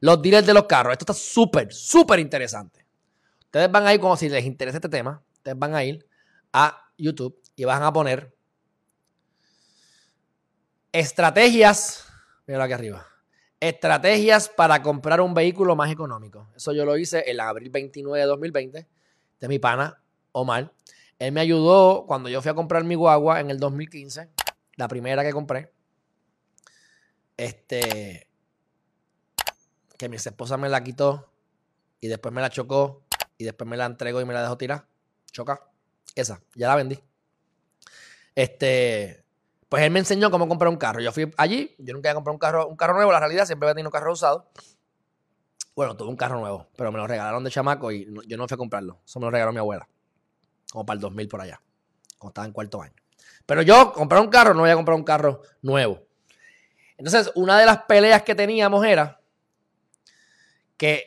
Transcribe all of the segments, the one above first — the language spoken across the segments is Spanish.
Los dealers de los carros. Esto está súper, súper interesante. Ustedes van a ir, como si les interesa este tema, ustedes van a ir a YouTube y van a poner estrategias. Mira aquí arriba. Estrategias para comprar un vehículo más económico. Eso yo lo hice en abril 29 de 2020 de mi pana Omar. Él me ayudó cuando yo fui a comprar mi guagua en el 2015, la primera que compré. Este, que mi esposa me la quitó y después me la chocó y después me la entregó y me la dejó tirar. Choca. Esa, ya la vendí. Este, pues él me enseñó cómo comprar un carro. Yo fui allí, yo nunca había comprado un carro, un carro nuevo, la realidad siempre había tenido un carro usado. Bueno, tuve un carro nuevo, pero me lo regalaron de chamaco y yo no fui a comprarlo. Eso me lo regaló mi abuela. Como para el 2000 por allá. Cuando estaba en cuarto año. Pero yo comprar un carro, no voy a comprar un carro nuevo. Entonces, una de las peleas que teníamos era que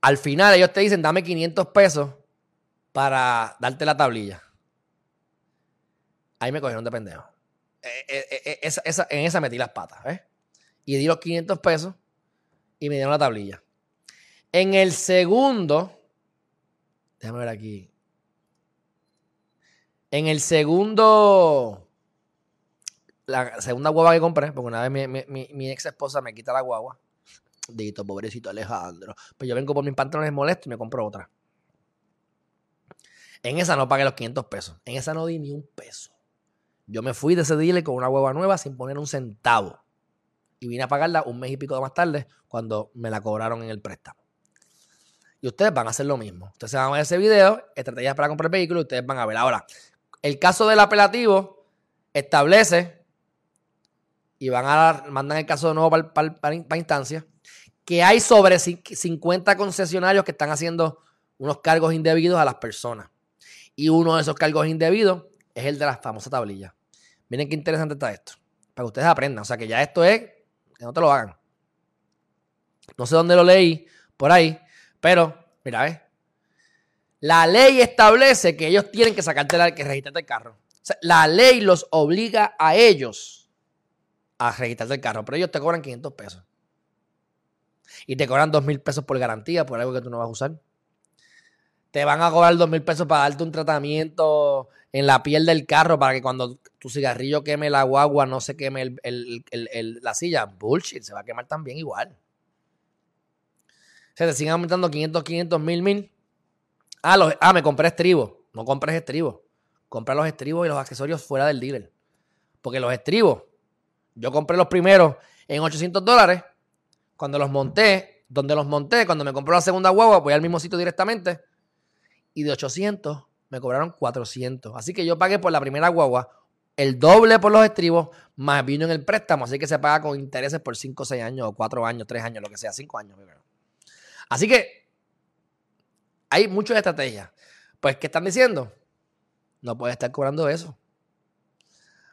al final ellos te dicen, dame 500 pesos para darte la tablilla. Ahí me cogieron de pendejo. Eh, eh, eh, en esa metí las patas. Y di los 500 pesos y me dieron la tablilla. En el segundo, déjame ver aquí. En el segundo, la segunda guagua que compré, porque una vez mi, ex esposa me quita la guagua. Dito, pobrecito Alejandro. Pues yo vengo por mis pantalones molestos y me compro otra. En esa no pagué los 500 pesos. En esa no di ni un peso. Yo me fui de ese dealer con una hueva nueva sin poner un centavo. Y vine a pagarla un mes y pico más tarde cuando me la cobraron en el préstamo. Y ustedes van a hacer lo mismo. Ustedes van a ver ese video, estrategias para comprar vehículo, y ustedes van a ver. Ahora, el caso del apelativo establece, y van a mandan el caso de nuevo para, para instancia, que hay sobre 50 concesionarios que están haciendo unos cargos indebidos a las personas. Y uno de esos cargos indebidos es el de la famosa tablilla. Miren qué interesante está esto. Para que ustedes aprendan. O sea, que ya esto es que no te lo hagan. No sé dónde lo leí, por ahí, pero, mira, ¿ves? La ley establece que ellos tienen que sacarte la, que registrarte el carro. La ley los obliga a ellos a registrarte el carro, pero ellos te cobran 500 pesos. Y te cobran 2 mil pesos por garantía, por algo que tú no vas a usar. Te van a cobrar 2 mil pesos para darte un tratamiento en la piel del carro para que cuando tu cigarrillo queme la guagua no se queme la silla. Bullshit, se va a quemar también igual. Se te siguen aumentando 500, 500, 1000, 1000. Ah, ah, me compré estribos. No compres estribos. Compra los estribos y los accesorios fuera del dealer. Porque los estribos, yo compré los primeros en 800 dólares. Cuando los monté, donde los monté, cuando me compré la segunda guagua, voy al mismo sitio directamente. Y de 800 me cobraron 400. Así que yo pagué por la primera guagua el doble por los estribos, más vino en el préstamo. Así que se paga con intereses por 5, 6 años, o 4 años, 3 años, lo que sea, 5 años. Así que hay muchas estrategias. Pues, ¿qué están diciendo? No puede estar cobrando eso.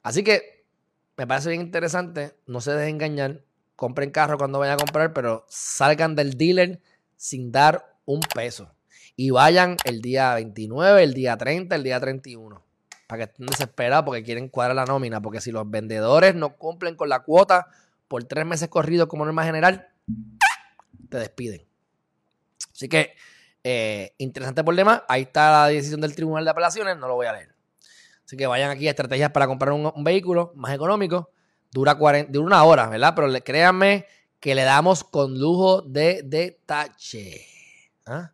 Así que me parece bien interesante. No se dejen engañar. Compren carro cuando vayan a comprar, pero salgan del dealer sin dar un peso y vayan el día 29, el día 30, el día 31. Para que estén desesperados porque quieren cuadrar la nómina. Porque si los vendedores no cumplen con la cuota por tres meses corridos como norma general, te despiden. Así que, eh, interesante problema. Ahí está la decisión del Tribunal de Apelaciones. No lo voy a leer. Así que vayan aquí a estrategias para comprar un, vehículo más económico. Dura, 40, dura una hora, ¿verdad? Pero créanme que le damos con lujo de detalle. ¿Ah?